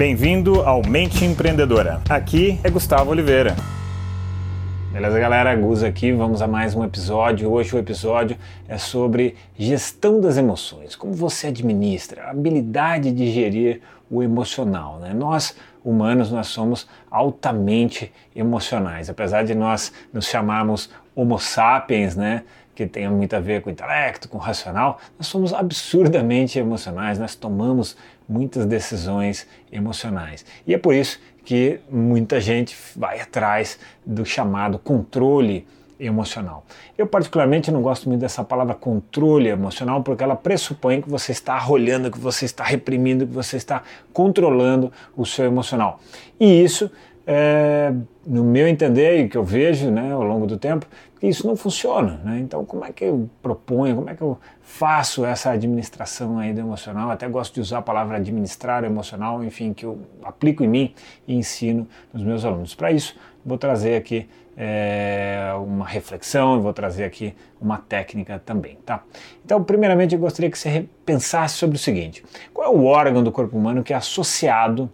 Bem-vindo ao Mente Empreendedora. Aqui é Gustavo Oliveira. Beleza, galera? Gus aqui. Vamos a mais um episódio. Hoje o episódio é sobre gestão das emoções. Como você administra, a habilidade de gerir o emocional. Né? Nós, humanos, nós somos altamente emocionais. Apesar de nós nos chamarmos Homo sapiens, né? Que tenha muito a ver com o intelecto, com o racional, nós somos absurdamente emocionais, nós tomamos muitas decisões emocionais. E é por isso que muita gente vai atrás do chamado controle emocional. Eu particularmente não gosto muito dessa palavra controle emocional porque ela pressupõe que você está arrolhando, que você está reprimindo, que você está controlando o seu emocional. E isso é, no meu entender e que eu vejo né, ao longo do tempo, que isso não funciona. Né? Então, como é que eu proponho, como é que eu faço essa administração aí do emocional? Até gosto de usar a palavra administrar emocional, enfim, que eu aplico em mim e ensino nos meus alunos. Para isso, vou trazer aqui é, uma reflexão vou trazer aqui uma técnica também, tá? Então, primeiramente, eu gostaria que você pensasse sobre o seguinte: qual é o órgão do corpo humano que é associado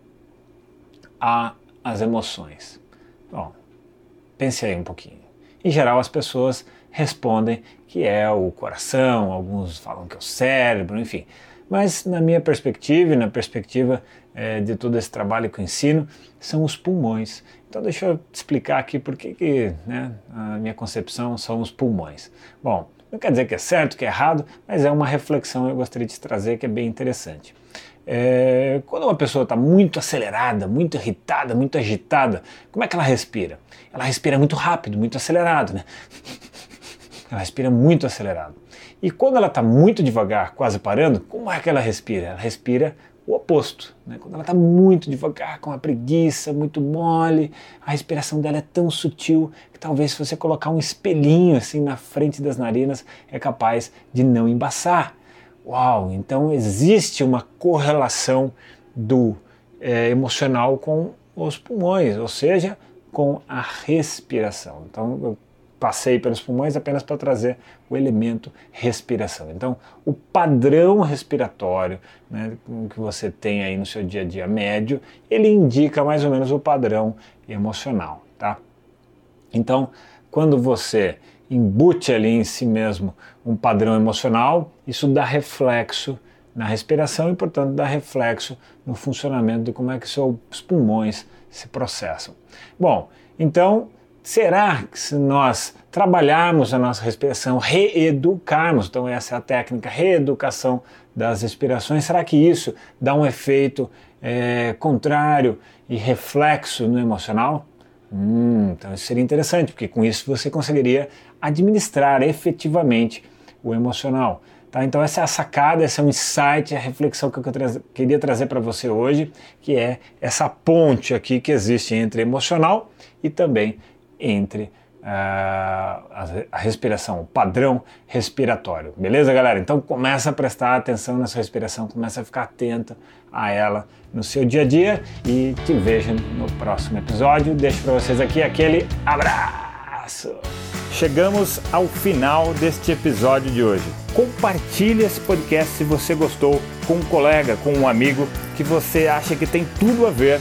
a as emoções? Bom, pense aí um pouquinho. Em geral, as pessoas respondem que é o coração, alguns falam que é o cérebro, enfim. Mas na minha perspectiva e na perspectiva é, de todo esse trabalho que eu ensino, são os pulmões. Então deixa eu explicar aqui por que, que né, a minha concepção são os pulmões. Bom, não quer dizer que é certo, que é errado, mas é uma reflexão que eu gostaria de trazer que é bem interessante. É, quando uma pessoa está muito acelerada, muito irritada, muito agitada, como é que ela respira? Ela respira muito rápido, muito acelerado, né? Ela respira muito acelerado. E quando ela está muito devagar, quase parando, como é que ela respira? Ela respira o oposto. Né? Quando ela está muito devagar, com a preguiça, muito mole, a respiração dela é tão sutil que talvez se você colocar um espelhinho assim na frente das narinas, é capaz de não embaçar. Uau, então existe uma correlação do é, emocional com os pulmões, ou seja, com a respiração. Então eu passei pelos pulmões apenas para trazer o elemento respiração. Então o padrão respiratório né, que você tem aí no seu dia a dia médio, ele indica mais ou menos o padrão emocional, tá? Então quando você embute ali em si mesmo um padrão emocional, isso dá reflexo na respiração e, portanto, dá reflexo no funcionamento de como é que seus pulmões se processam. Bom, então, será que se nós trabalharmos a nossa respiração, reeducarmos, então essa é a técnica, reeducação das respirações, será que isso dá um efeito é, contrário e reflexo no emocional? Hum, então isso seria interessante, porque com isso você conseguiria administrar efetivamente o emocional. Tá? Então essa é a sacada, esse é um insight, a reflexão que eu queria trazer para você hoje, que é essa ponte aqui que existe entre emocional e também entre a, a respiração, o padrão respiratório. Beleza, galera? Então começa a prestar atenção nessa respiração, começa a ficar atento a ela no seu dia a dia e te vejo no próximo episódio. Deixo para vocês aqui aquele abraço. Chegamos ao final deste episódio de hoje. Compartilhe esse podcast se você gostou com um colega, com um amigo que você acha que tem tudo a ver